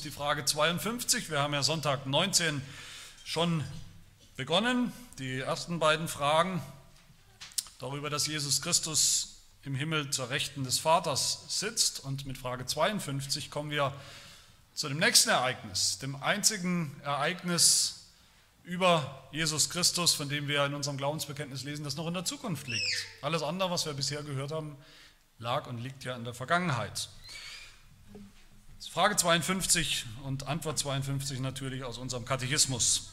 die Frage 52. Wir haben ja Sonntag 19 schon begonnen. Die ersten beiden Fragen darüber, dass Jesus Christus im Himmel zur Rechten des Vaters sitzt. Und mit Frage 52 kommen wir zu dem nächsten Ereignis, dem einzigen Ereignis über Jesus Christus, von dem wir in unserem Glaubensbekenntnis lesen, das noch in der Zukunft liegt. Alles andere, was wir bisher gehört haben, lag und liegt ja in der Vergangenheit. Frage 52 und Antwort 52 natürlich aus unserem Katechismus.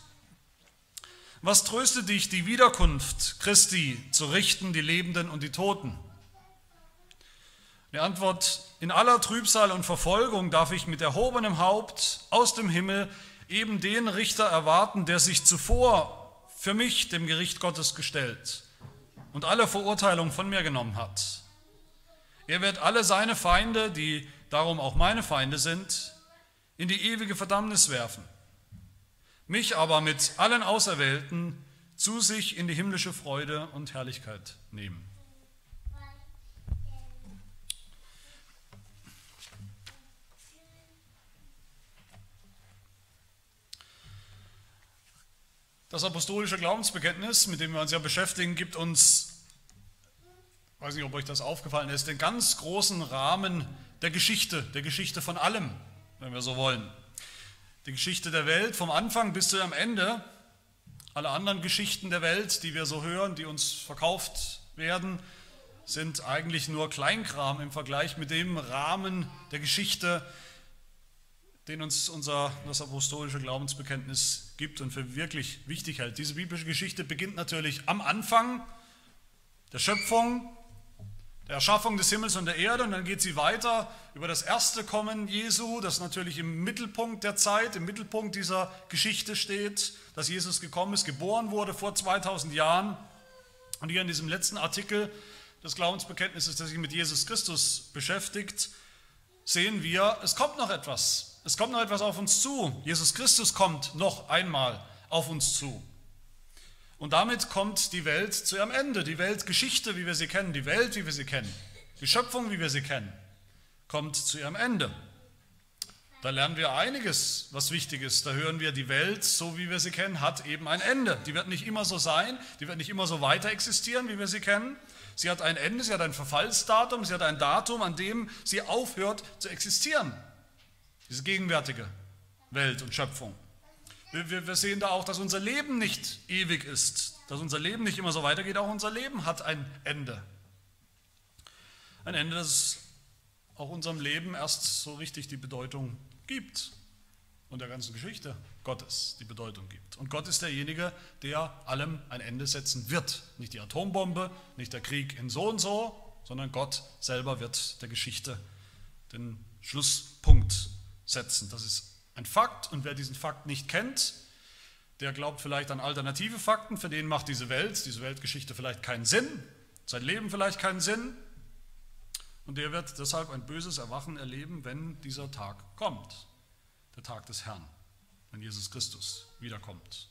Was tröstet dich, die Wiederkunft Christi zu richten, die Lebenden und die Toten? Die Antwort, in aller Trübsal und Verfolgung darf ich mit erhobenem Haupt aus dem Himmel eben den Richter erwarten, der sich zuvor für mich dem Gericht Gottes gestellt und alle Verurteilung von mir genommen hat. Er wird alle seine Feinde, die darum auch meine Feinde sind, in die ewige Verdammnis werfen, mich aber mit allen Auserwählten zu sich in die himmlische Freude und Herrlichkeit nehmen. Das apostolische Glaubensbekenntnis, mit dem wir uns ja beschäftigen, gibt uns, weiß nicht, ob euch das aufgefallen ist, den ganz großen Rahmen der Geschichte, der Geschichte von allem, wenn wir so wollen. Die Geschichte der Welt vom Anfang bis zu am Ende. Alle anderen Geschichten der Welt, die wir so hören, die uns verkauft werden, sind eigentlich nur Kleinkram im Vergleich mit dem Rahmen der Geschichte, den uns unser das apostolische Glaubensbekenntnis gibt und für wirklich wichtig hält. Diese biblische Geschichte beginnt natürlich am Anfang der Schöpfung, Erschaffung des Himmels und der Erde und dann geht sie weiter über das erste Kommen Jesu, das natürlich im Mittelpunkt der Zeit, im Mittelpunkt dieser Geschichte steht, dass Jesus gekommen ist, geboren wurde vor 2000 Jahren. Und hier in diesem letzten Artikel des Glaubensbekenntnisses, das sich mit Jesus Christus beschäftigt, sehen wir, es kommt noch etwas. Es kommt noch etwas auf uns zu. Jesus Christus kommt noch einmal auf uns zu. Und damit kommt die Welt zu ihrem Ende. Die Weltgeschichte, wie wir sie kennen, die Welt, wie wir sie kennen, die Schöpfung, wie wir sie kennen, kommt zu ihrem Ende. Da lernen wir einiges, was wichtig ist. Da hören wir, die Welt, so wie wir sie kennen, hat eben ein Ende. Die wird nicht immer so sein, die wird nicht immer so weiter existieren, wie wir sie kennen. Sie hat ein Ende, sie hat ein Verfallsdatum, sie hat ein Datum, an dem sie aufhört zu existieren. Diese gegenwärtige Welt und Schöpfung. Wir, wir sehen da auch, dass unser Leben nicht ewig ist, dass unser Leben nicht immer so weitergeht. Auch unser Leben hat ein Ende. Ein Ende, das auch unserem Leben erst so richtig die Bedeutung gibt und der ganzen Geschichte Gottes die Bedeutung gibt. Und Gott ist derjenige, der allem ein Ende setzen wird. Nicht die Atombombe, nicht der Krieg in so und so, sondern Gott selber wird der Geschichte den Schlusspunkt setzen. Das ist ein Fakt. Und wer diesen Fakt nicht kennt, der glaubt vielleicht an alternative Fakten, für den macht diese Welt, diese Weltgeschichte vielleicht keinen Sinn, sein Leben vielleicht keinen Sinn. Und der wird deshalb ein böses Erwachen erleben, wenn dieser Tag kommt, der Tag des Herrn, wenn Jesus Christus wiederkommt.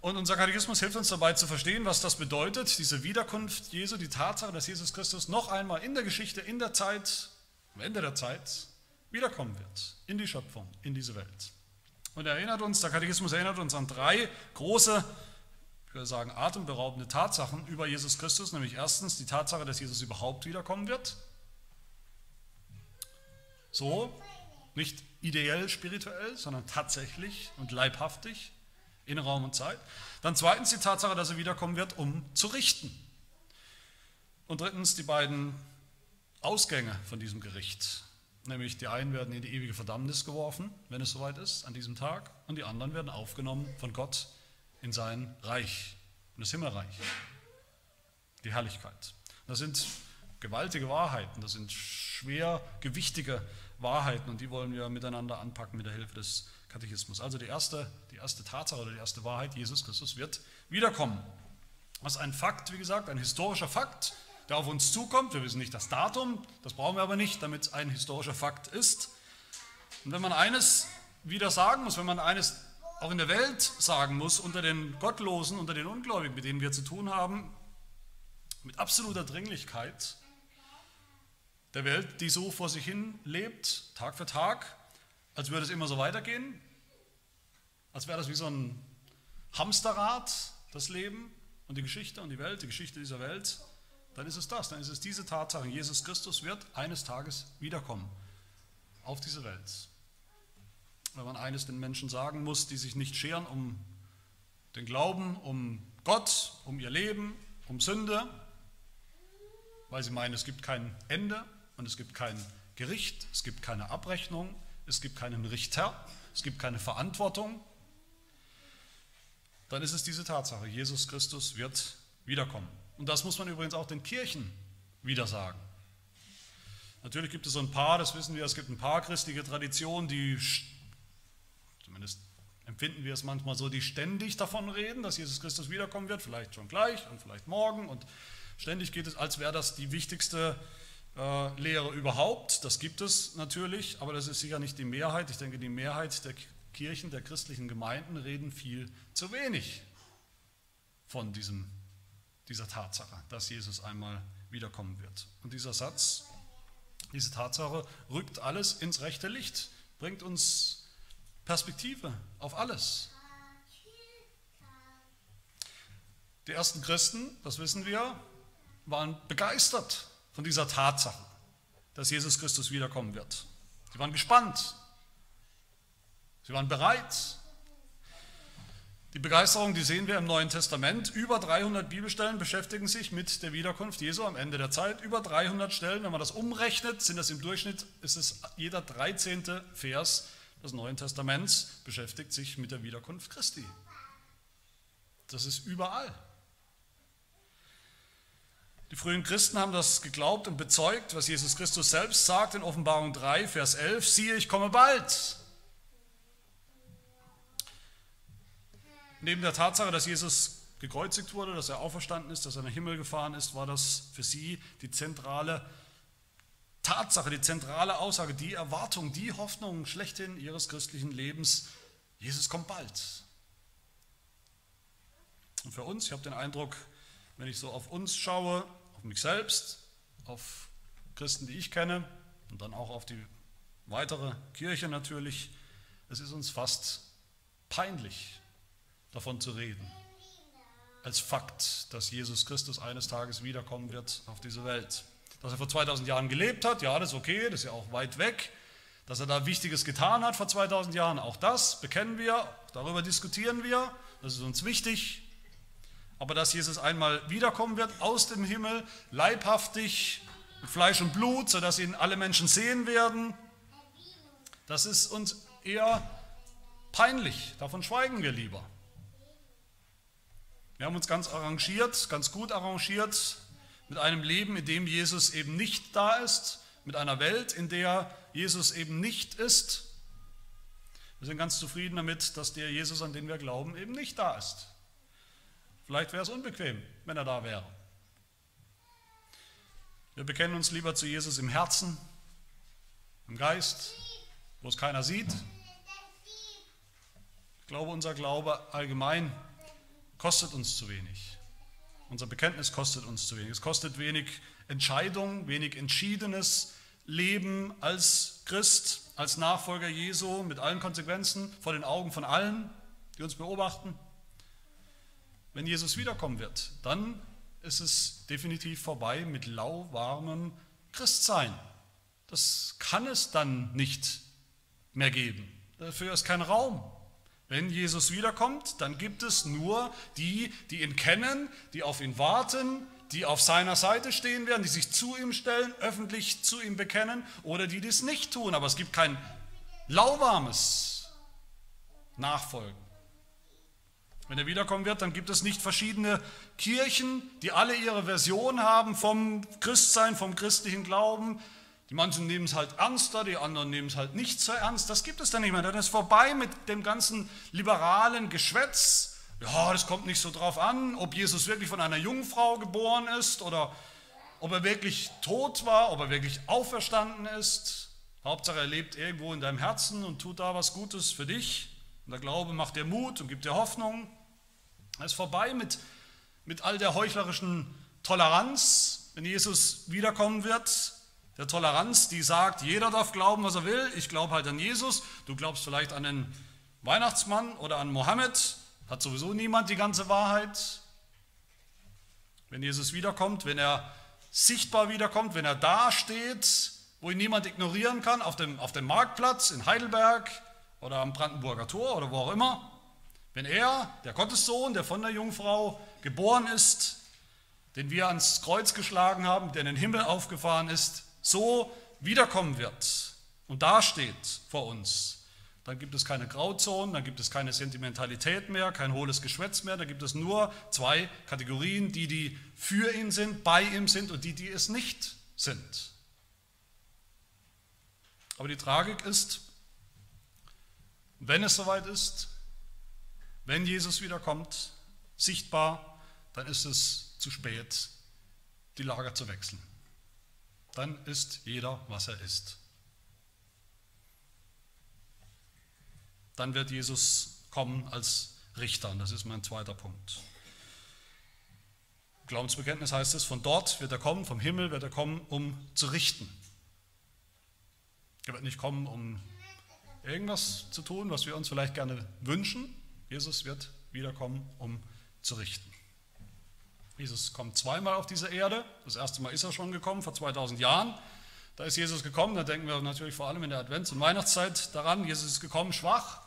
Und unser Katechismus hilft uns dabei zu verstehen, was das bedeutet, diese Wiederkunft Jesu, die Tatsache, dass Jesus Christus noch einmal in der Geschichte, in der Zeit, am Ende der Zeit wiederkommen wird in die Schöpfung, in diese Welt. Und er erinnert uns, der Katechismus erinnert uns an drei große, ich würde sagen, atemberaubende Tatsachen über Jesus Christus, nämlich erstens die Tatsache, dass Jesus überhaupt wiederkommen wird. So, nicht ideell spirituell, sondern tatsächlich und leibhaftig in Raum und Zeit. Dann zweitens die Tatsache, dass er wiederkommen wird, um zu richten. Und drittens die beiden Ausgänge von diesem Gericht. Nämlich die einen werden in die ewige Verdammnis geworfen, wenn es soweit ist, an diesem Tag, und die anderen werden aufgenommen von Gott in sein Reich, in das Himmelreich, die Herrlichkeit. Das sind gewaltige Wahrheiten, das sind schwer gewichtige Wahrheiten und die wollen wir miteinander anpacken mit der Hilfe des Katechismus. Also die erste, die erste Tatsache oder die erste Wahrheit, Jesus Christus wird wiederkommen. Ist ein Fakt, wie gesagt, ein historischer Fakt, der auf uns zukommt. Wir wissen nicht das Datum, das brauchen wir aber nicht, damit es ein historischer Fakt ist. Und wenn man eines wieder sagen muss, wenn man eines auch in der Welt sagen muss, unter den Gottlosen, unter den Ungläubigen, mit denen wir zu tun haben, mit absoluter Dringlichkeit, der Welt, die so vor sich hin lebt, Tag für Tag, als würde es immer so weitergehen, als wäre das wie so ein Hamsterrad, das Leben und die Geschichte und die Welt, die Geschichte dieser Welt, dann ist es das, dann ist es diese Tatsache, Jesus Christus wird eines Tages wiederkommen auf diese Welt. Wenn man eines den Menschen sagen muss, die sich nicht scheren um den Glauben, um Gott, um ihr Leben, um Sünde, weil sie meinen, es gibt kein Ende und es gibt kein Gericht, es gibt keine Abrechnung, es gibt keinen Richter, es gibt keine Verantwortung, dann ist es diese Tatsache, Jesus Christus wird wiederkommen. Und das muss man übrigens auch den Kirchen wieder sagen. Natürlich gibt es so ein paar, das wissen wir, es gibt ein paar christliche Traditionen, die, zumindest empfinden wir es manchmal so, die ständig davon reden, dass Jesus Christus wiederkommen wird, vielleicht schon gleich und vielleicht morgen. Und ständig geht es, als wäre das die wichtigste äh, Lehre überhaupt. Das gibt es natürlich, aber das ist sicher nicht die Mehrheit. Ich denke, die Mehrheit der Kirchen, der christlichen Gemeinden reden viel zu wenig von diesem, dieser Tatsache, dass Jesus einmal wiederkommen wird. Und dieser Satz, diese Tatsache rückt alles ins rechte Licht, bringt uns Perspektive auf alles. Die ersten Christen, das wissen wir, waren begeistert von dieser Tatsache, dass Jesus Christus wiederkommen wird. Sie waren gespannt. Sie waren bereit. Die Begeisterung, die sehen wir im Neuen Testament. Über 300 Bibelstellen beschäftigen sich mit der Wiederkunft Jesu am Ende der Zeit. Über 300 Stellen, wenn man das umrechnet, sind das im Durchschnitt, ist es jeder 13. Vers des Neuen Testaments beschäftigt sich mit der Wiederkunft Christi. Das ist überall. Die frühen Christen haben das geglaubt und bezeugt, was Jesus Christus selbst sagt in Offenbarung 3, Vers 11, siehe, ich komme bald. Neben der Tatsache, dass Jesus gekreuzigt wurde, dass er auferstanden ist, dass er in den Himmel gefahren ist, war das für sie die zentrale Tatsache, die zentrale Aussage, die Erwartung, die Hoffnung schlechthin ihres christlichen Lebens. Jesus kommt bald. Und für uns, ich habe den Eindruck, wenn ich so auf uns schaue, auf mich selbst, auf Christen, die ich kenne und dann auch auf die weitere Kirche natürlich, es ist uns fast peinlich, davon zu reden. Als Fakt, dass Jesus Christus eines Tages wiederkommen wird auf diese Welt. Dass er vor 2000 Jahren gelebt hat, ja, das ist okay, das ist ja auch weit weg. Dass er da Wichtiges getan hat vor 2000 Jahren, auch das bekennen wir, darüber diskutieren wir, das ist uns wichtig. Aber dass Jesus einmal wiederkommen wird aus dem Himmel, leibhaftig, Fleisch und Blut, sodass ihn alle Menschen sehen werden, das ist uns eher peinlich. Davon schweigen wir lieber. Wir haben uns ganz arrangiert, ganz gut arrangiert mit einem Leben, in dem Jesus eben nicht da ist, mit einer Welt, in der Jesus eben nicht ist. Wir sind ganz zufrieden damit, dass der Jesus, an den wir glauben, eben nicht da ist. Vielleicht wäre es unbequem, wenn er da wäre. Wir bekennen uns lieber zu Jesus im Herzen, im Geist, wo es keiner sieht. Ich glaube, unser Glaube allgemein kostet uns zu wenig. Unser Bekenntnis kostet uns zu wenig. Es kostet wenig Entscheidung, wenig entschiedenes Leben als Christ, als Nachfolger Jesu mit allen Konsequenzen vor den Augen von allen, die uns beobachten. Wenn Jesus wiederkommen wird, dann ist es definitiv vorbei mit lauwarmem Christsein. Das kann es dann nicht mehr geben. Dafür ist kein Raum. Wenn Jesus wiederkommt, dann gibt es nur die, die ihn kennen, die auf ihn warten, die auf seiner Seite stehen werden, die sich zu ihm stellen, öffentlich zu ihm bekennen oder die dies nicht tun. Aber es gibt kein lauwarmes Nachfolgen. Wenn er wiederkommen wird, dann gibt es nicht verschiedene Kirchen, die alle ihre Version haben vom Christsein, vom christlichen Glauben, die manchen nehmen es halt ernster, die anderen nehmen es halt nicht so ernst. Das gibt es dann nicht mehr. Dann ist vorbei mit dem ganzen liberalen Geschwätz. Ja, das kommt nicht so drauf an, ob Jesus wirklich von einer Jungfrau geboren ist oder ob er wirklich tot war, ob er wirklich auferstanden ist. Hauptsache, er lebt irgendwo in deinem Herzen und tut da was Gutes für dich. Und der Glaube macht dir Mut und gibt dir Hoffnung. Es ist vorbei mit, mit all der heuchlerischen Toleranz. Wenn Jesus wiederkommen wird, der Toleranz, die sagt, jeder darf glauben, was er will. Ich glaube halt an Jesus, du glaubst vielleicht an den Weihnachtsmann oder an Mohammed, hat sowieso niemand die ganze Wahrheit. Wenn Jesus wiederkommt, wenn er sichtbar wiederkommt, wenn er da steht, wo ihn niemand ignorieren kann, auf dem, auf dem Marktplatz in Heidelberg oder am Brandenburger Tor oder wo auch immer, wenn er, der Gottessohn, der von der Jungfrau geboren ist, den wir ans Kreuz geschlagen haben, der in den Himmel aufgefahren ist, so wiederkommen wird und dasteht vor uns, dann gibt es keine Grauzonen, dann gibt es keine Sentimentalität mehr, kein hohles Geschwätz mehr, da gibt es nur zwei Kategorien, die, die für ihn sind, bei ihm sind und die, die es nicht sind. Aber die Tragik ist, wenn es soweit ist, wenn Jesus wiederkommt, sichtbar, dann ist es zu spät, die Lager zu wechseln. Dann ist jeder, was er ist. Dann wird Jesus kommen als Richter. Und das ist mein zweiter Punkt. Glaubensbekenntnis heißt es, von dort wird er kommen, vom Himmel wird er kommen, um zu richten. Er wird nicht kommen, um irgendwas zu tun, was wir uns vielleicht gerne wünschen. Jesus wird wiederkommen, um zu richten. Jesus kommt zweimal auf diese Erde. Das erste Mal ist er schon gekommen, vor 2000 Jahren. Da ist Jesus gekommen, da denken wir natürlich vor allem in der Advents- und Weihnachtszeit daran. Jesus ist gekommen schwach.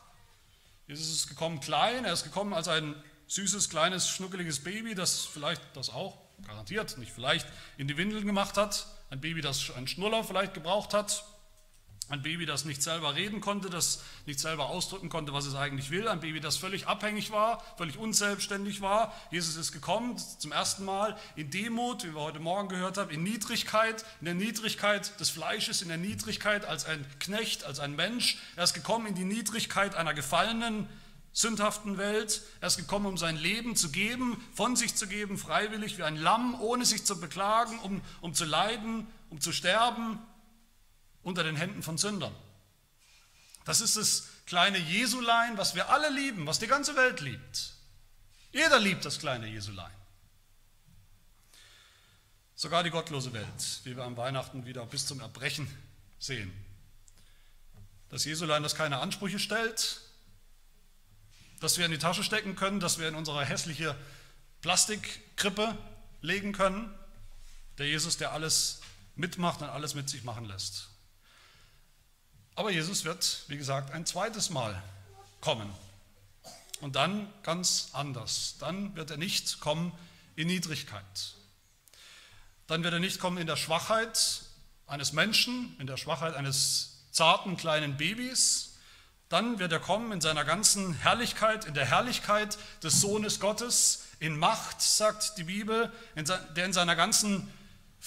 Jesus ist gekommen klein. Er ist gekommen als ein süßes, kleines, schnuckeliges Baby, das vielleicht das auch, garantiert, nicht vielleicht, in die Windeln gemacht hat. Ein Baby, das einen Schnuller vielleicht gebraucht hat. Ein Baby, das nicht selber reden konnte, das nicht selber ausdrücken konnte, was es eigentlich will. Ein Baby, das völlig abhängig war, völlig unselbstständig war. Jesus ist gekommen zum ersten Mal in Demut, wie wir heute Morgen gehört haben, in Niedrigkeit, in der Niedrigkeit des Fleisches, in der Niedrigkeit als ein Knecht, als ein Mensch. Er ist gekommen in die Niedrigkeit einer gefallenen, sündhaften Welt. Er ist gekommen, um sein Leben zu geben, von sich zu geben, freiwillig, wie ein Lamm, ohne sich zu beklagen, um, um zu leiden, um zu sterben, unter den Händen von Sündern. Das ist das kleine Jesulein, was wir alle lieben, was die ganze Welt liebt. Jeder liebt das kleine Jesulein. Sogar die gottlose Welt, wie wir am Weihnachten wieder bis zum Erbrechen sehen. Das Jesulein, das keine Ansprüche stellt, das wir in die Tasche stecken können, das wir in unsere hässliche Plastikkrippe legen können. Der Jesus, der alles mitmacht und alles mit sich machen lässt. Aber Jesus wird, wie gesagt, ein zweites Mal kommen. Und dann ganz anders. Dann wird er nicht kommen in Niedrigkeit. Dann wird er nicht kommen in der Schwachheit eines Menschen, in der Schwachheit eines zarten kleinen Babys. Dann wird er kommen in seiner ganzen Herrlichkeit, in der Herrlichkeit des Sohnes Gottes, in Macht, sagt die Bibel, der in seiner ganzen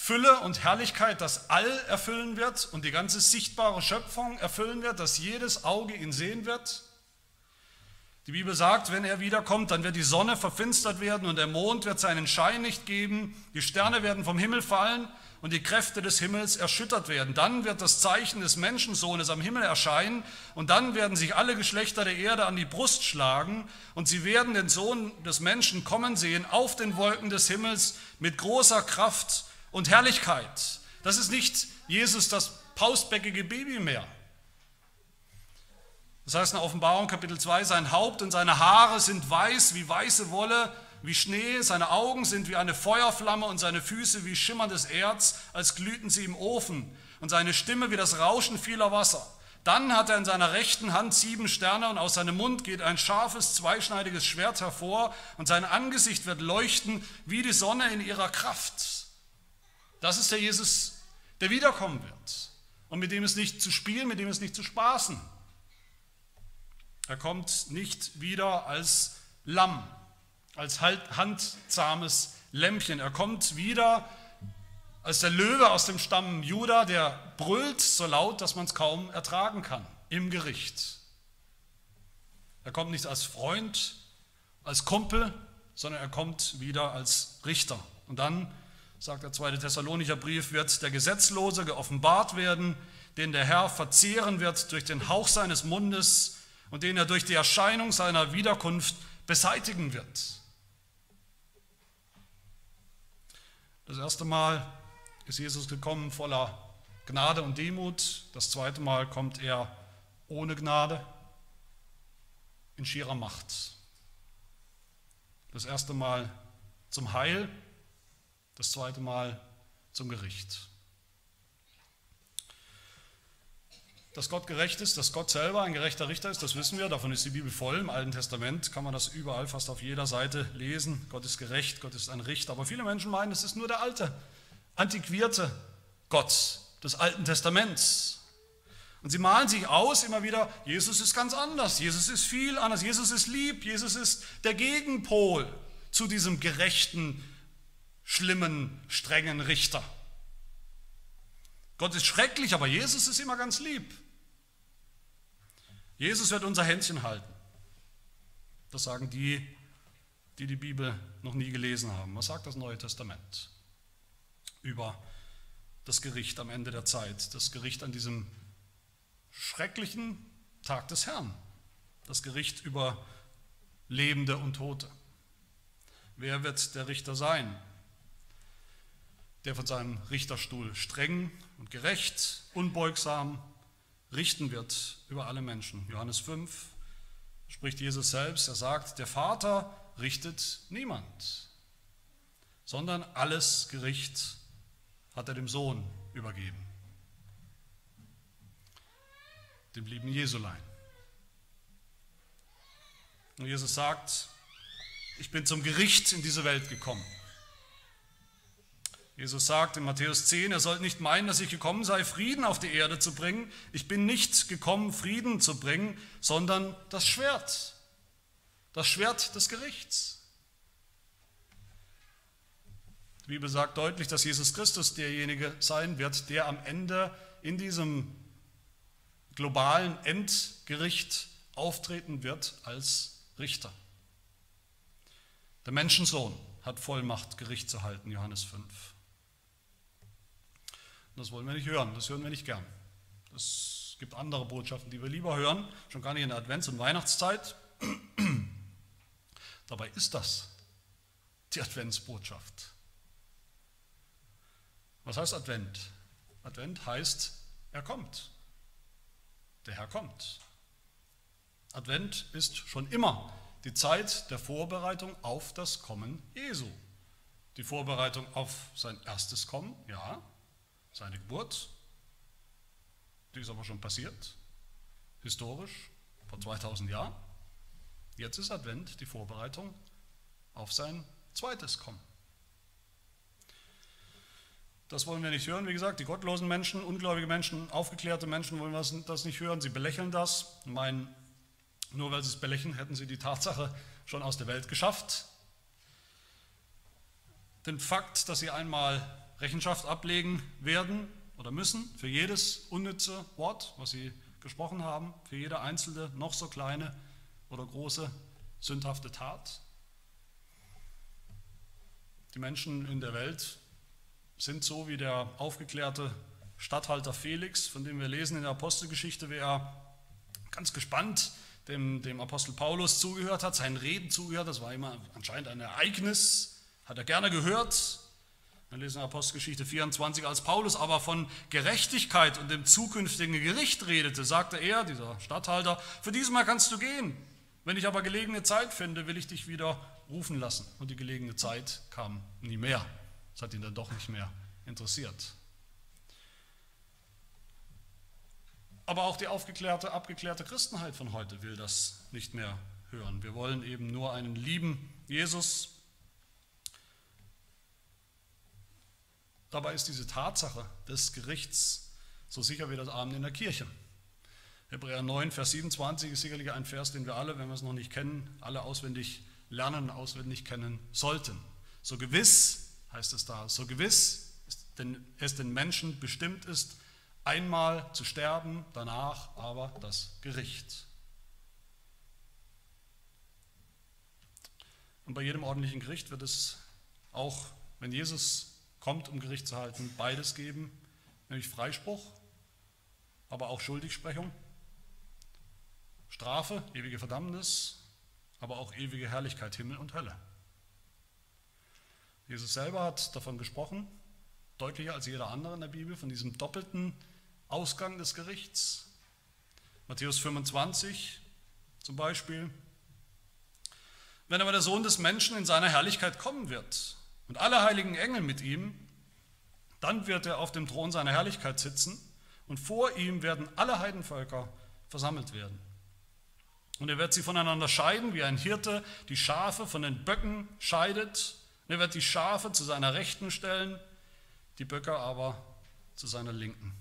Fülle und Herrlichkeit das All erfüllen wird und die ganze sichtbare Schöpfung erfüllen wird, dass jedes Auge ihn sehen wird. Die Bibel sagt, wenn er wiederkommt, dann wird die Sonne verfinstert werden und der Mond wird seinen Schein nicht geben, die Sterne werden vom Himmel fallen und die Kräfte des Himmels erschüttert werden. Dann wird das Zeichen des Menschensohnes am Himmel erscheinen und dann werden sich alle Geschlechter der Erde an die Brust schlagen und sie werden den Sohn des Menschen kommen sehen auf den Wolken des Himmels mit großer Kraft und Herrlichkeit. Das ist nicht Jesus das pausbäckige Baby mehr. Das heißt in Offenbarung Kapitel 2, sein Haupt und seine Haare sind weiß wie weiße Wolle, wie Schnee, seine Augen sind wie eine Feuerflamme und seine Füße wie schimmerndes Erz, als glühten sie im Ofen und seine Stimme wie das Rauschen vieler Wasser. Dann hat er in seiner rechten Hand sieben Sterne und aus seinem Mund geht ein scharfes, zweischneidiges Schwert hervor und sein Angesicht wird leuchten wie die Sonne in ihrer Kraft. Das ist der Jesus, der wiederkommen wird und mit dem es nicht zu spielen, mit dem es nicht zu spaßen. Er kommt nicht wieder als Lamm, als handzahmes Lämpchen. Er kommt wieder als der Löwe aus dem Stamm Juda, der brüllt so laut, dass man es kaum ertragen kann im Gericht. Er kommt nicht als Freund, als Kumpel, sondern er kommt wieder als Richter. Und dann sagt der zweite Thessalonicher Brief, wird der Gesetzlose geoffenbart werden, den der Herr verzehren wird durch den Hauch seines Mundes und den er durch die Erscheinung seiner Wiederkunft beseitigen wird. Das erste Mal ist Jesus gekommen voller Gnade und Demut. Das zweite Mal kommt er ohne Gnade in schierer Macht. Das erste Mal zum Heil, das zweite Mal zum Gericht. Dass Gott gerecht ist, dass Gott selber ein gerechter Richter ist, das wissen wir, davon ist die Bibel voll. Im Alten Testament kann man das überall fast auf jeder Seite lesen. Gott ist gerecht, Gott ist ein Richter. Aber viele Menschen meinen, es ist nur der alte, antiquierte Gott des Alten Testaments. Und sie malen sich aus immer wieder, Jesus ist ganz anders, Jesus ist viel anders, Jesus ist lieb, Jesus ist der Gegenpol zu diesem gerechten, schlimmen, strengen Richter. Gott ist schrecklich, aber Jesus ist immer ganz lieb. Jesus wird unser Händchen halten. Das sagen die, die die Bibel noch nie gelesen haben. Was sagt das Neue Testament über das Gericht am Ende der Zeit, das Gericht an diesem schrecklichen Tag des Herrn, das Gericht über Lebende und Tote. Wer wird der Richter sein, der von seinem Richterstuhl streng und gerecht, unbeugsam richten wird über alle Menschen? Johannes 5 spricht Jesus selbst, er sagt, der Vater richtet niemand, sondern alles Gericht hat er dem Sohn übergeben dem lieben Jesulein. Und Jesus sagt, ich bin zum Gericht in diese Welt gekommen. Jesus sagt in Matthäus 10, er sollt nicht meinen, dass ich gekommen sei, Frieden auf die Erde zu bringen. Ich bin nicht gekommen, Frieden zu bringen, sondern das Schwert. Das Schwert des Gerichts. Die Bibel sagt deutlich, dass Jesus Christus derjenige sein wird, der am Ende in diesem globalen Endgericht auftreten wird als Richter. Der Menschensohn hat Vollmacht, Gericht zu halten, Johannes 5. Das wollen wir nicht hören, das hören wir nicht gern. Es gibt andere Botschaften, die wir lieber hören, schon gar nicht in der Advents- und Weihnachtszeit. Dabei ist das die Adventsbotschaft. Was heißt Advent? Advent heißt, er kommt der Herr kommt. Advent ist schon immer die Zeit der Vorbereitung auf das Kommen Jesu. Die Vorbereitung auf sein erstes Kommen, ja, seine Geburt, die ist aber schon passiert, historisch, vor 2000 Jahren. Jetzt ist Advent die Vorbereitung auf sein zweites Kommen. Das wollen wir nicht hören. Wie gesagt, die gottlosen Menschen, ungläubige Menschen, aufgeklärte Menschen wollen das nicht hören. Sie belächeln das meinen, nur weil sie es belächeln, hätten sie die Tatsache schon aus der Welt geschafft. Den Fakt, dass sie einmal Rechenschaft ablegen werden oder müssen für jedes unnütze Wort, was sie gesprochen haben, für jede einzelne, noch so kleine oder große sündhafte Tat. Die Menschen in der Welt sind so wie der aufgeklärte Statthalter Felix, von dem wir lesen in der Apostelgeschichte, wie er ganz gespannt dem, dem Apostel Paulus zugehört hat, seinen Reden zugehört. Das war immer anscheinend ein Ereignis, hat er gerne gehört. Wir lesen Apostelgeschichte 24, als Paulus aber von Gerechtigkeit und dem zukünftigen Gericht redete, sagte er, dieser Statthalter, für diesmal kannst du gehen. Wenn ich aber gelegene Zeit finde, will ich dich wieder rufen lassen. Und die gelegene Zeit kam nie mehr. Das hat ihn dann doch nicht mehr interessiert. Aber auch die aufgeklärte, abgeklärte Christenheit von heute will das nicht mehr hören. Wir wollen eben nur einen lieben Jesus. Dabei ist diese Tatsache des Gerichts so sicher wie das Abend in der Kirche. Hebräer 9, Vers 27 ist sicherlich ein Vers, den wir alle, wenn wir es noch nicht kennen, alle auswendig lernen, auswendig kennen sollten. So gewiss heißt es da, so gewiss es den Menschen bestimmt ist, einmal zu sterben, danach aber das Gericht. Und bei jedem ordentlichen Gericht wird es auch, wenn Jesus kommt, um Gericht zu halten, beides geben, nämlich Freispruch, aber auch Schuldigsprechung, Strafe, ewige Verdammnis, aber auch ewige Herrlichkeit, Himmel und Hölle. Jesus selber hat davon gesprochen, deutlicher als jeder andere in der Bibel, von diesem doppelten Ausgang des Gerichts. Matthäus 25 zum Beispiel. Wenn aber der Sohn des Menschen in seiner Herrlichkeit kommen wird und alle heiligen Engel mit ihm, dann wird er auf dem Thron seiner Herrlichkeit sitzen und vor ihm werden alle Heidenvölker versammelt werden. Und er wird sie voneinander scheiden, wie ein Hirte die Schafe von den Böcken scheidet. Und er wird die Schafe zu seiner Rechten stellen, die Böcke aber zu seiner Linken.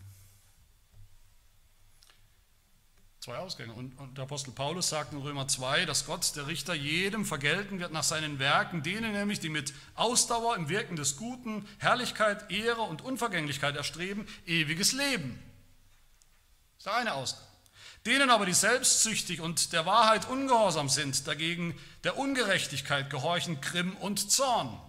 Zwei Ausgänge. Und, und der Apostel Paulus sagt in Römer 2, dass Gott, der Richter, jedem vergelten wird nach seinen Werken, denen nämlich, die mit Ausdauer im Wirken des Guten Herrlichkeit, Ehre und Unvergänglichkeit erstreben, ewiges Leben. Das ist der eine Ausgang. Denen aber, die selbstsüchtig und der Wahrheit ungehorsam sind, dagegen der Ungerechtigkeit gehorchen Grimm und Zorn.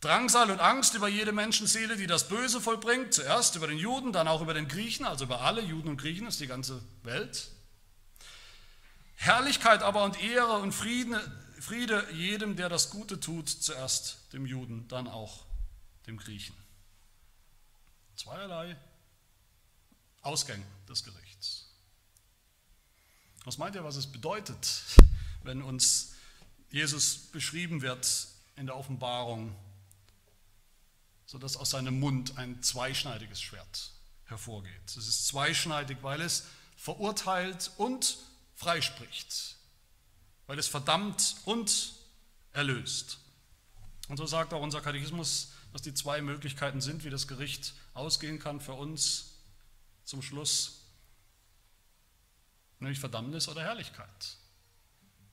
Drangsal und Angst über jede Menschenseele, die das Böse vollbringt, zuerst über den Juden, dann auch über den Griechen, also über alle Juden und Griechen, das ist die ganze Welt. Herrlichkeit aber und Ehre und Friede, Friede jedem, der das Gute tut, zuerst dem Juden, dann auch dem Griechen. Zweierlei Ausgänge des Gerichts. Was meint ihr, was es bedeutet, wenn uns Jesus beschrieben wird in der Offenbarung, sodass aus seinem Mund ein zweischneidiges Schwert hervorgeht? Es ist zweischneidig, weil es verurteilt und freispricht, weil es verdammt und erlöst. Und so sagt auch unser Katechismus, dass die zwei Möglichkeiten sind, wie das Gericht ausgehen kann für uns zum Schluss nämlich Verdammnis oder Herrlichkeit.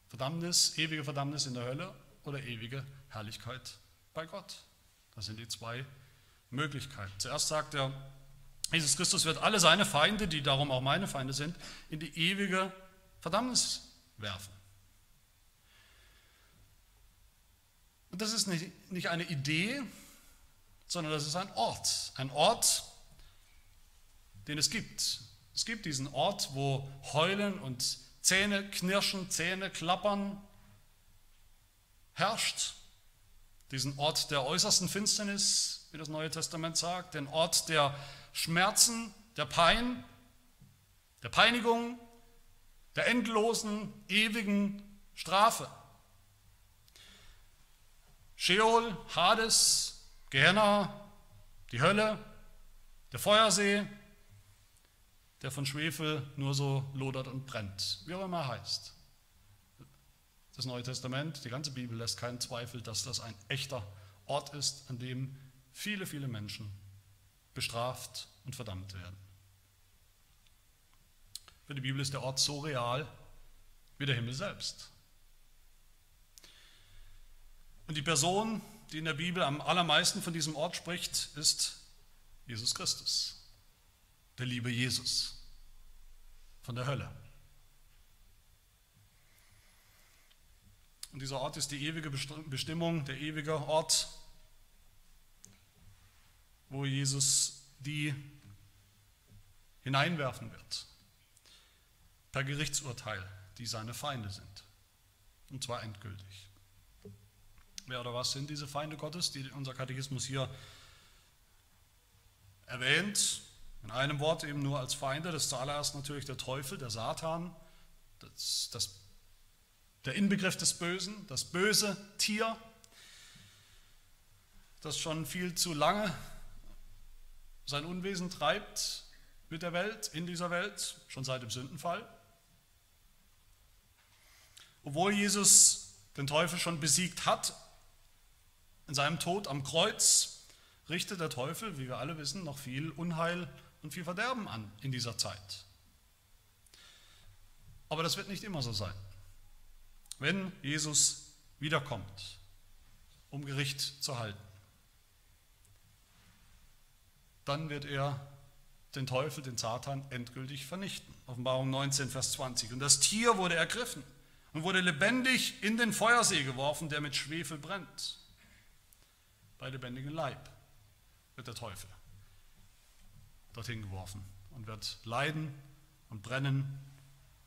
Verdammnis, ewige Verdammnis in der Hölle oder ewige Herrlichkeit bei Gott. Das sind die zwei Möglichkeiten. Zuerst sagt er, Jesus Christus wird alle seine Feinde, die darum auch meine Feinde sind, in die ewige Verdammnis werfen. Und das ist nicht, nicht eine Idee, sondern das ist ein Ort. Ein Ort, den es gibt. Es gibt diesen Ort, wo Heulen und Zähne knirschen, Zähne klappern herrscht. Diesen Ort der äußersten Finsternis, wie das Neue Testament sagt, den Ort der Schmerzen, der Pein, der Peinigung, der endlosen, ewigen Strafe. Sheol, Hades, Gehenna, die Hölle, der Feuersee, der von Schwefel nur so lodert und brennt, wie auch immer heißt. Das Neue Testament, die ganze Bibel lässt keinen Zweifel, dass das ein echter Ort ist, an dem viele, viele Menschen bestraft und verdammt werden. Für die Bibel ist der Ort so real wie der Himmel selbst. Und die Person, die in der Bibel am allermeisten von diesem Ort spricht, ist Jesus Christus der liebe Jesus von der Hölle. Und dieser Ort ist die ewige Bestimmung, der ewige Ort, wo Jesus die hineinwerfen wird, per Gerichtsurteil, die seine Feinde sind. Und zwar endgültig. Wer oder was sind diese Feinde Gottes, die unser Katechismus hier erwähnt? In einem Wort eben nur als Feinde, das zuallererst natürlich der Teufel, der Satan, das, das, der Inbegriff des Bösen, das böse Tier, das schon viel zu lange sein Unwesen treibt mit der Welt, in dieser Welt, schon seit dem Sündenfall. Obwohl Jesus den Teufel schon besiegt hat, in seinem Tod am Kreuz, richtet der Teufel, wie wir alle wissen, noch viel Unheil und viel Verderben an in dieser Zeit. Aber das wird nicht immer so sein. Wenn Jesus wiederkommt, um Gericht zu halten, dann wird er den Teufel, den Satan, endgültig vernichten. Offenbarung 19, Vers 20. Und das Tier wurde ergriffen und wurde lebendig in den Feuersee geworfen, der mit Schwefel brennt. Bei lebendigem Leib wird der Teufel dorthin geworfen und wird leiden und brennen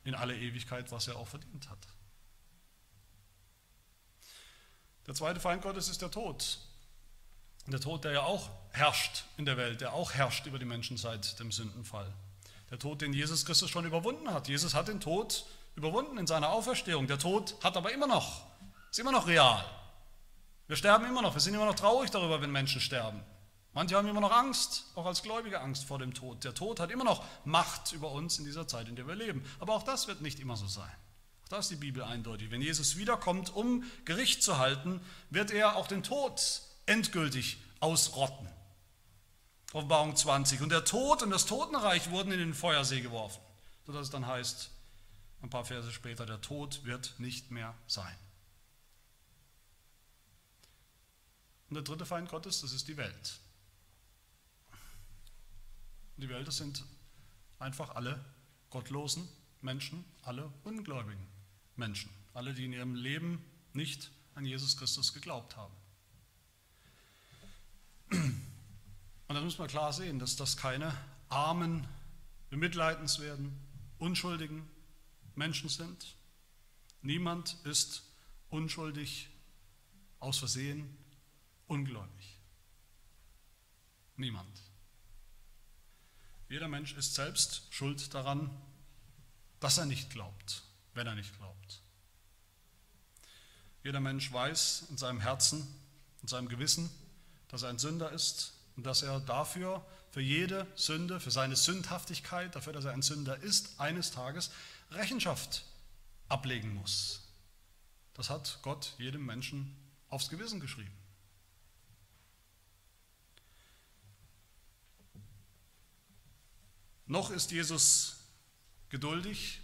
in alle Ewigkeit, was er auch verdient hat. Der zweite Feind Gottes ist der Tod. Der Tod, der ja auch herrscht in der Welt, der auch herrscht über die Menschen seit dem Sündenfall. Der Tod, den Jesus Christus schon überwunden hat. Jesus hat den Tod überwunden in seiner Auferstehung. Der Tod hat aber immer noch, ist immer noch real. Wir sterben immer noch, wir sind immer noch traurig darüber, wenn Menschen sterben. Manche haben immer noch Angst, auch als Gläubige Angst vor dem Tod. Der Tod hat immer noch Macht über uns in dieser Zeit, in der wir leben. Aber auch das wird nicht immer so sein. Da ist die Bibel eindeutig. Wenn Jesus wiederkommt, um Gericht zu halten, wird er auch den Tod endgültig ausrotten. Offenbarung 20. Und der Tod und das Totenreich wurden in den Feuersee geworfen, sodass es dann heißt, ein paar Verse später, der Tod wird nicht mehr sein. Und der dritte Feind Gottes, das ist die Welt. Die Welt, das sind einfach alle gottlosen Menschen, alle ungläubigen Menschen, alle, die in ihrem Leben nicht an Jesus Christus geglaubt haben. Und da müssen wir klar sehen, dass das keine armen, bemitleidenswerten, unschuldigen Menschen sind. Niemand ist unschuldig, aus Versehen, ungläubig. Niemand. Jeder Mensch ist selbst schuld daran, dass er nicht glaubt, wenn er nicht glaubt. Jeder Mensch weiß in seinem Herzen, in seinem Gewissen, dass er ein Sünder ist und dass er dafür, für jede Sünde, für seine Sündhaftigkeit, dafür, dass er ein Sünder ist, eines Tages Rechenschaft ablegen muss. Das hat Gott jedem Menschen aufs Gewissen geschrieben. Noch ist Jesus geduldig,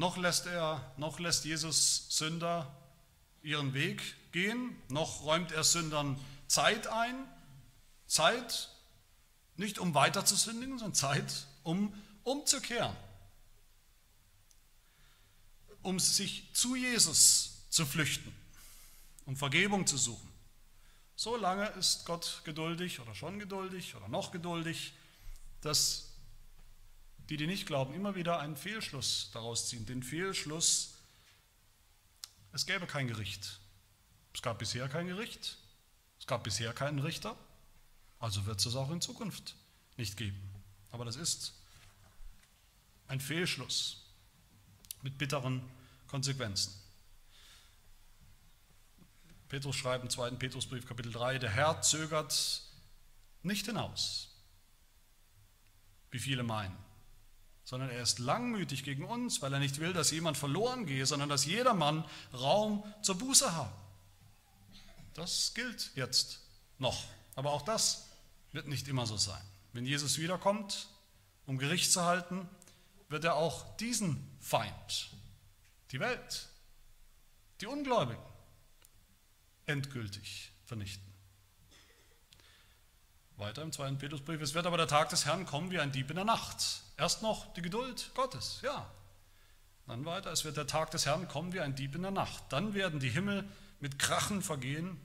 noch lässt, er, noch lässt Jesus Sünder ihren Weg gehen, noch räumt er Sündern Zeit ein, Zeit nicht um weiter zu sündigen, sondern Zeit um umzukehren, um sich zu Jesus zu flüchten, um Vergebung zu suchen. So lange ist Gott geduldig oder schon geduldig oder noch geduldig, dass die, die nicht glauben, immer wieder einen Fehlschluss daraus ziehen. Den Fehlschluss, es gäbe kein Gericht. Es gab bisher kein Gericht. Es gab bisher keinen Richter. Also wird es es auch in Zukunft nicht geben. Aber das ist ein Fehlschluss mit bitteren Konsequenzen. Petrus schreibt im 2. Petrusbrief Kapitel 3, der Herr zögert nicht hinaus, wie viele meinen, sondern er ist langmütig gegen uns, weil er nicht will, dass jemand verloren gehe, sondern dass jeder Mann Raum zur Buße habe. Das gilt jetzt noch, aber auch das wird nicht immer so sein. Wenn Jesus wiederkommt, um Gericht zu halten, wird er auch diesen Feind, die Welt, die Ungläubigen, endgültig vernichten. Weiter im zweiten Petrusbrief, es wird aber der Tag des Herrn kommen wie ein Dieb in der Nacht. Erst noch die Geduld Gottes, ja. Dann weiter, es wird der Tag des Herrn kommen wie ein Dieb in der Nacht. Dann werden die Himmel mit Krachen vergehen,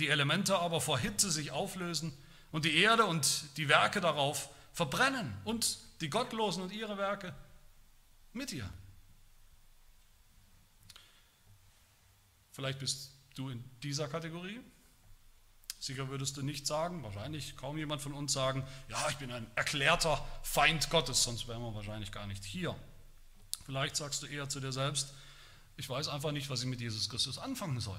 die Elemente aber vor Hitze sich auflösen und die Erde und die Werke darauf verbrennen und die Gottlosen und ihre Werke mit ihr. Vielleicht bist du in dieser Kategorie. Sicher würdest du nicht sagen, wahrscheinlich kaum jemand von uns sagen, ja, ich bin ein erklärter Feind Gottes, sonst wären wir wahrscheinlich gar nicht hier. Vielleicht sagst du eher zu dir selbst, ich weiß einfach nicht, was ich mit Jesus Christus anfangen soll.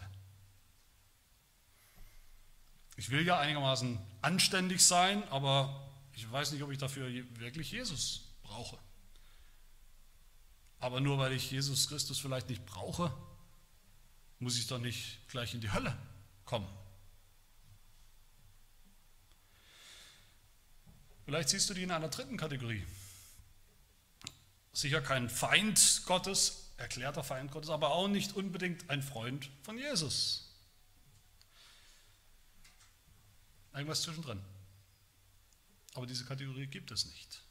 Ich will ja einigermaßen anständig sein, aber ich weiß nicht, ob ich dafür wirklich Jesus brauche. Aber nur weil ich Jesus Christus vielleicht nicht brauche, muss ich doch nicht gleich in die Hölle kommen. Vielleicht siehst du die in einer dritten Kategorie. Sicher kein Feind Gottes, erklärter Feind Gottes, aber auch nicht unbedingt ein Freund von Jesus. Irgendwas zwischendrin. Aber diese Kategorie gibt es nicht.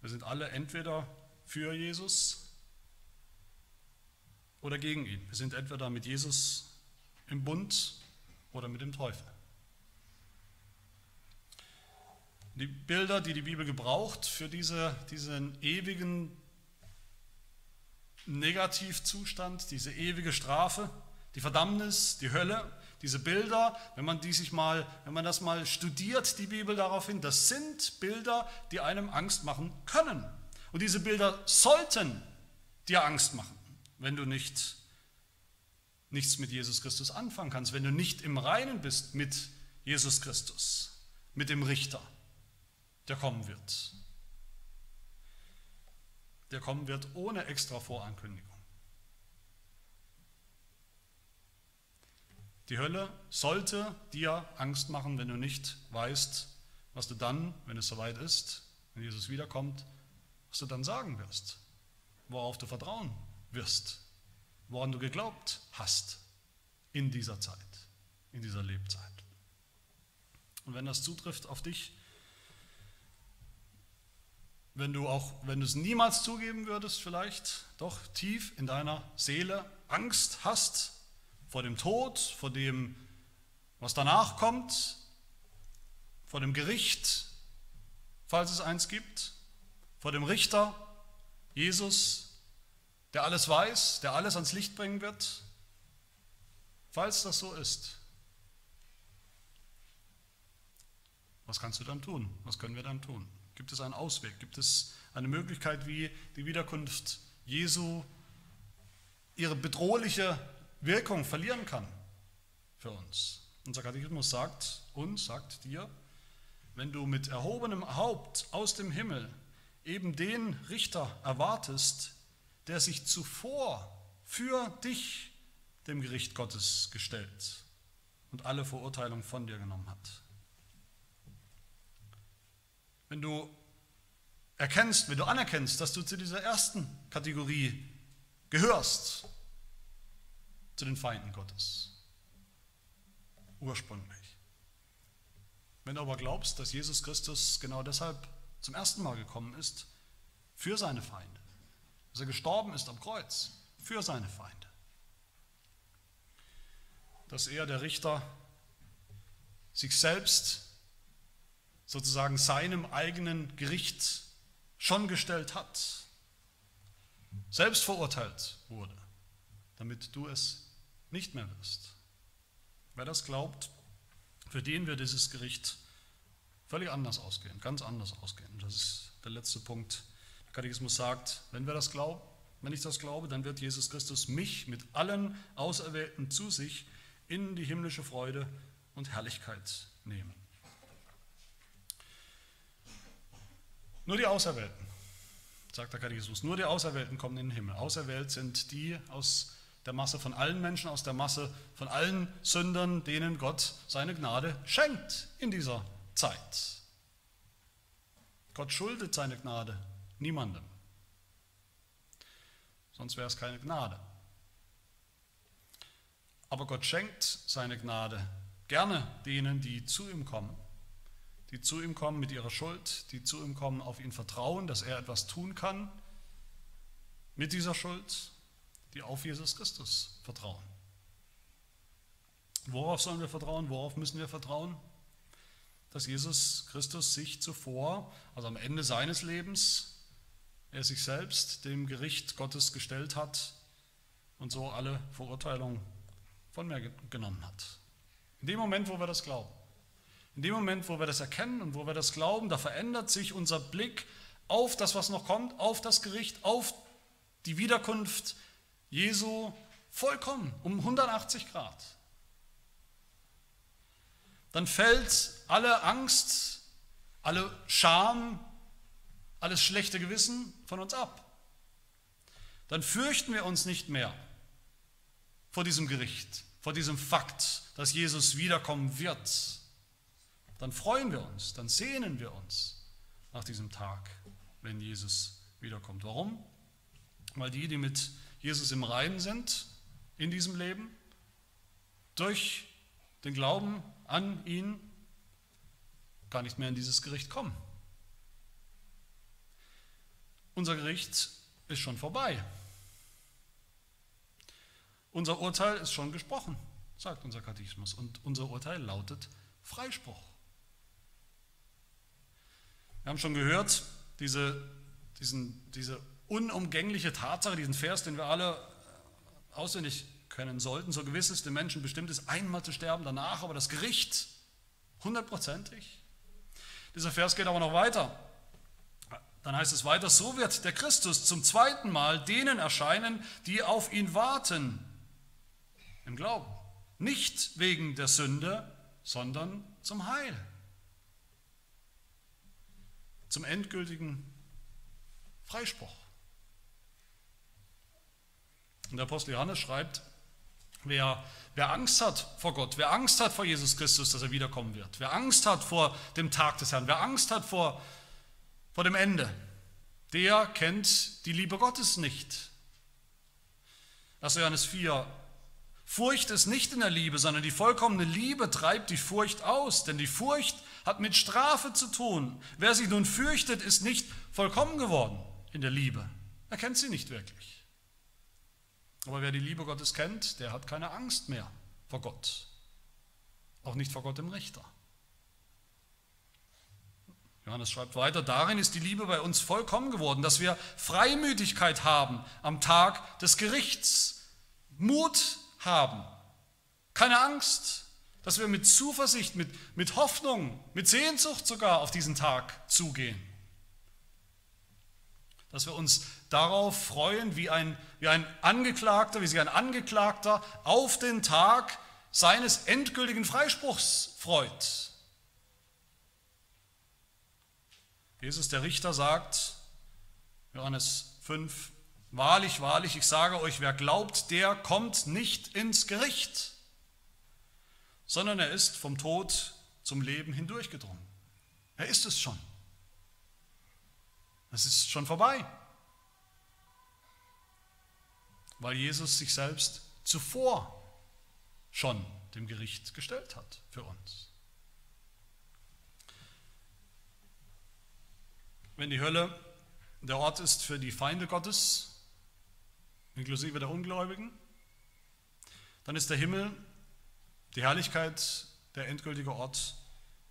Wir sind alle entweder für Jesus oder gegen ihn. Wir sind entweder mit Jesus im Bund oder mit dem Teufel. Die Bilder, die die Bibel gebraucht für diese, diesen ewigen Negativzustand, diese ewige Strafe, die Verdammnis, die Hölle, Diese Bilder, wenn man die sich mal, wenn man das mal studiert, die Bibel daraufhin, das sind Bilder, die einem Angst machen können. Und diese Bilder sollten dir Angst machen, wenn du nicht nichts mit Jesus Christus anfangen kannst, wenn du nicht im Reinen bist mit Jesus Christus, mit dem Richter, der kommen wird. Der kommen wird ohne extra Vorankündigung. Die Hölle sollte dir Angst machen, wenn du nicht weißt, was du dann, wenn es soweit ist, wenn Jesus wiederkommt, was du dann sagen wirst, worauf du vertrauen wirst, woran du geglaubt hast in dieser Zeit, in dieser Lebzeit. Und wenn das zutrifft auf dich, wenn du auch, wenn du es niemals zugeben würdest, vielleicht doch tief in deiner Seele Angst hast vor dem Tod, vor dem, was danach kommt, vor dem Gericht, falls es eins gibt, vor dem Richter, Jesus, der alles weiß, der alles ans Licht bringen wird, falls das so ist. Was kannst du dann tun? Was können wir dann tun? Gibt es einen Ausweg? Gibt es eine Möglichkeit, wie die Wiederkunft Jesu ihre bedrohliche Wirkung verlieren kann für uns? Unser Katechismus sagt uns, sagt dir, wenn du mit erhobenem Haupt aus dem Himmel eben den Richter erwartest, der sich zuvor für dich dem Gericht Gottes gestellt und alle Verurteilung von dir genommen hat. Wenn du erkennst, wenn du anerkennst, dass du zu dieser ersten Kategorie gehörst, zu den Feinden Gottes, ursprünglich. Wenn du aber glaubst, dass Jesus Christus genau deshalb zum ersten Mal gekommen ist, für seine Feinde, dass er gestorben ist am Kreuz, für seine Feinde, dass er, der Richter, sich selbst sozusagen seinem eigenen Gericht schon gestellt hat, selbst verurteilt wurde, damit du es nicht mehr wirst. Wer das glaubt, für den wird dieses Gericht völlig anders ausgehen, ganz anders ausgehen. Das ist der letzte Punkt. Der Katechismus sagt, wenn wir das glauben, wenn ich das glaube, dann wird Jesus Christus mich mit allen Auserwählten zu sich in die himmlische Freude und Herrlichkeit nehmen. Nur die Auserwählten, sagt der Katechismus, nur die Auserwählten kommen in den Himmel. Auserwählt sind die aus der Masse von allen Menschen, aus der Masse von allen Sündern, denen Gott seine Gnade schenkt in dieser Zeit. Gott schuldet seine Gnade niemandem. Sonst wäre es keine Gnade. Aber Gott schenkt seine Gnade gerne denen, die zu ihm kommen die zu ihm kommen mit ihrer Schuld, die zu ihm kommen, auf ihn vertrauen, dass er etwas tun kann mit dieser Schuld, die auf Jesus Christus vertrauen. Worauf sollen wir vertrauen? Worauf müssen wir vertrauen? Dass Jesus Christus sich zuvor, also am Ende seines Lebens, er sich selbst dem Gericht Gottes gestellt hat und so alle Verurteilung von mir genommen hat. In dem Moment, wo wir das glauben. In dem Moment, wo wir das erkennen und wo wir das glauben, da verändert sich unser Blick auf das, was noch kommt, auf das Gericht, auf die Wiederkunft Jesu vollkommen, um 180 Grad. Dann fällt alle Angst, alle Scham, alles schlechte Gewissen von uns ab. Dann fürchten wir uns nicht mehr vor diesem Gericht, vor diesem Fakt, dass Jesus wiederkommen wird dann freuen wir uns, dann sehnen wir uns nach diesem Tag, wenn Jesus wiederkommt. Warum? Weil die, die mit Jesus im Reinen sind in diesem Leben, durch den Glauben an ihn gar nicht mehr in dieses Gericht kommen. Unser Gericht ist schon vorbei. Unser Urteil ist schon gesprochen, sagt unser Katechismus. Und unser Urteil lautet Freispruch. Wir haben schon gehört, diese, diesen, diese unumgängliche Tatsache, diesen Vers, den wir alle auswendig können sollten. So gewiss ist dem Menschen bestimmt ist, einmal zu sterben, danach aber das Gericht, hundertprozentig. Dieser Vers geht aber noch weiter. Dann heißt es weiter, so wird der Christus zum zweiten Mal denen erscheinen, die auf ihn warten, im Glauben. Nicht wegen der Sünde, sondern zum Heil. Zum endgültigen Freispruch. Und der Apostel Johannes schreibt, wer, wer Angst hat vor Gott, wer Angst hat vor Jesus Christus, dass er wiederkommen wird, wer Angst hat vor dem Tag des Herrn, wer Angst hat vor, vor dem Ende, der kennt die Liebe Gottes nicht. 1. Johannes 4, Furcht ist nicht in der Liebe, sondern die vollkommene Liebe treibt die Furcht aus, denn die Furcht hat mit Strafe zu tun. Wer sich nun fürchtet, ist nicht vollkommen geworden in der Liebe. Er kennt sie nicht wirklich. Aber wer die Liebe Gottes kennt, der hat keine Angst mehr vor Gott. Auch nicht vor Gott dem Richter. Johannes schreibt weiter, darin ist die Liebe bei uns vollkommen geworden, dass wir Freimütigkeit haben am Tag des Gerichts, Mut haben, keine Angst, dass wir mit Zuversicht, mit, mit Hoffnung, mit Sehnsucht sogar auf diesen Tag zugehen. Dass wir uns darauf freuen, wie ein, wie ein Angeklagter, wie sich ein Angeklagter auf den Tag seines endgültigen Freispruchs freut. Jesus, der Richter, sagt, Johannes 5, Wahrlich, wahrlich, ich sage euch, wer glaubt, der kommt nicht ins Gericht, sondern er ist vom Tod zum Leben hindurchgedrungen. Er ist es schon. Es ist schon vorbei weil Jesus sich selbst zuvor schon dem Gericht gestellt hat für uns. Wenn die Hölle der Ort ist für die Feinde Gottes, inklusive der Ungläubigen, dann ist der Himmel, die Herrlichkeit, der endgültige Ort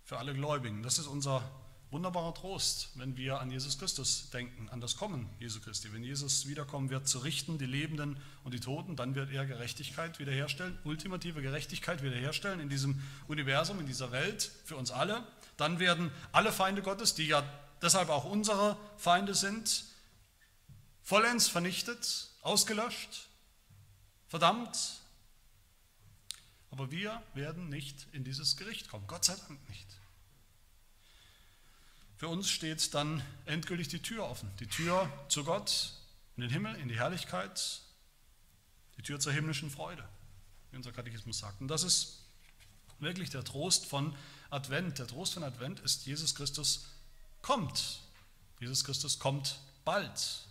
für alle Gläubigen. Das ist unser wunderbarer Trost, wenn wir an Jesus Christus denken, an das Kommen Jesu Christi. Wenn Jesus wiederkommen wird, zu richten, die Lebenden und die Toten, dann wird er Gerechtigkeit wiederherstellen, ultimative Gerechtigkeit wiederherstellen in diesem Universum, in dieser Welt, für uns alle. Dann werden alle Feinde Gottes, die ja deshalb auch unsere Feinde sind, vollends vernichtet, ausgelöscht, verdammt. Aber wir werden nicht in dieses Gericht kommen, Gott sei Dank nicht. Für uns steht dann endgültig die Tür offen. Die Tür zu Gott, in den Himmel, in die Herrlichkeit, die Tür zur himmlischen Freude, wie unser Katechismus sagt. Und das ist wirklich der Trost von Advent. Der Trost von Advent ist, Jesus Christus kommt. Jesus Christus kommt bald.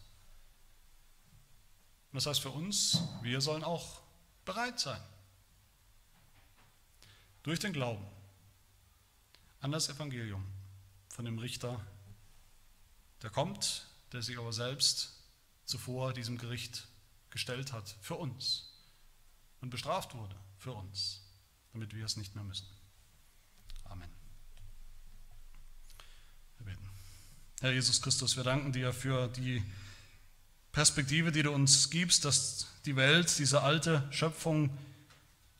Und das heißt für uns, wir sollen auch bereit sein. Durch den Glauben an das Evangelium von dem Richter, der kommt, der sich aber selbst zuvor diesem Gericht gestellt hat für uns und bestraft wurde für uns, damit wir es nicht mehr müssen. Amen. Wir beten. Herr Jesus Christus, wir danken dir für die Perspektive, die du uns gibst, dass die Welt, diese alte Schöpfung,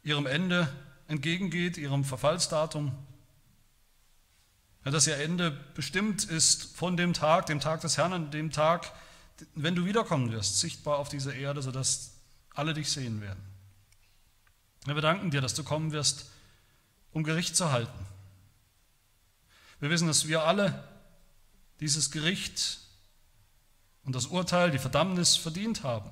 ihrem Ende entgegengeht, ihrem Verfallsdatum ja, dass ihr Ende bestimmt ist von dem Tag, dem Tag des Herrn, an dem Tag, wenn du wiederkommen wirst, sichtbar auf diese Erde, sodass alle dich sehen werden. Wir danken dir, dass du kommen wirst, um Gericht zu halten. Wir wissen, dass wir alle dieses Gericht und das Urteil, die Verdammnis verdient haben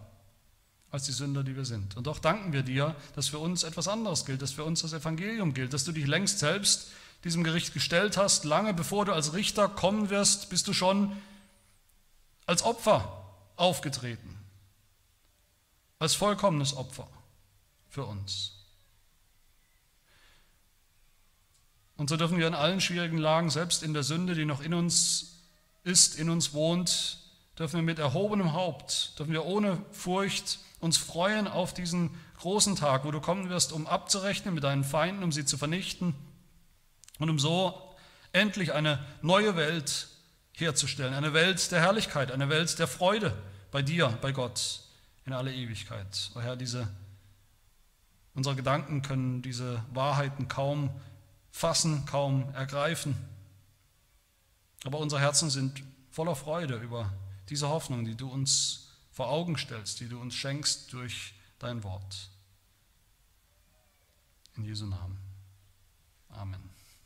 als die Sünder, die wir sind. Und doch danken wir dir, dass für uns etwas anderes gilt, dass für uns das Evangelium gilt, dass du dich längst selbst diesem Gericht gestellt hast, lange bevor du als Richter kommen wirst, bist du schon als Opfer aufgetreten, als vollkommenes Opfer für uns. Und so dürfen wir in allen schwierigen Lagen, selbst in der Sünde, die noch in uns ist, in uns wohnt, dürfen wir mit erhobenem Haupt, dürfen wir ohne Furcht uns freuen auf diesen großen Tag, wo du kommen wirst, um abzurechnen mit deinen Feinden, um sie zu vernichten und um so endlich eine neue Welt herzustellen, eine Welt der Herrlichkeit, eine Welt der Freude bei dir, bei Gott in alle Ewigkeit. O Herr, diese Unsere Gedanken können diese Wahrheiten kaum fassen, kaum ergreifen. Aber unsere Herzen sind voller Freude über diese Hoffnung, die du uns vor Augen stellst, die du uns schenkst durch dein Wort. In Jesu Namen. Amen.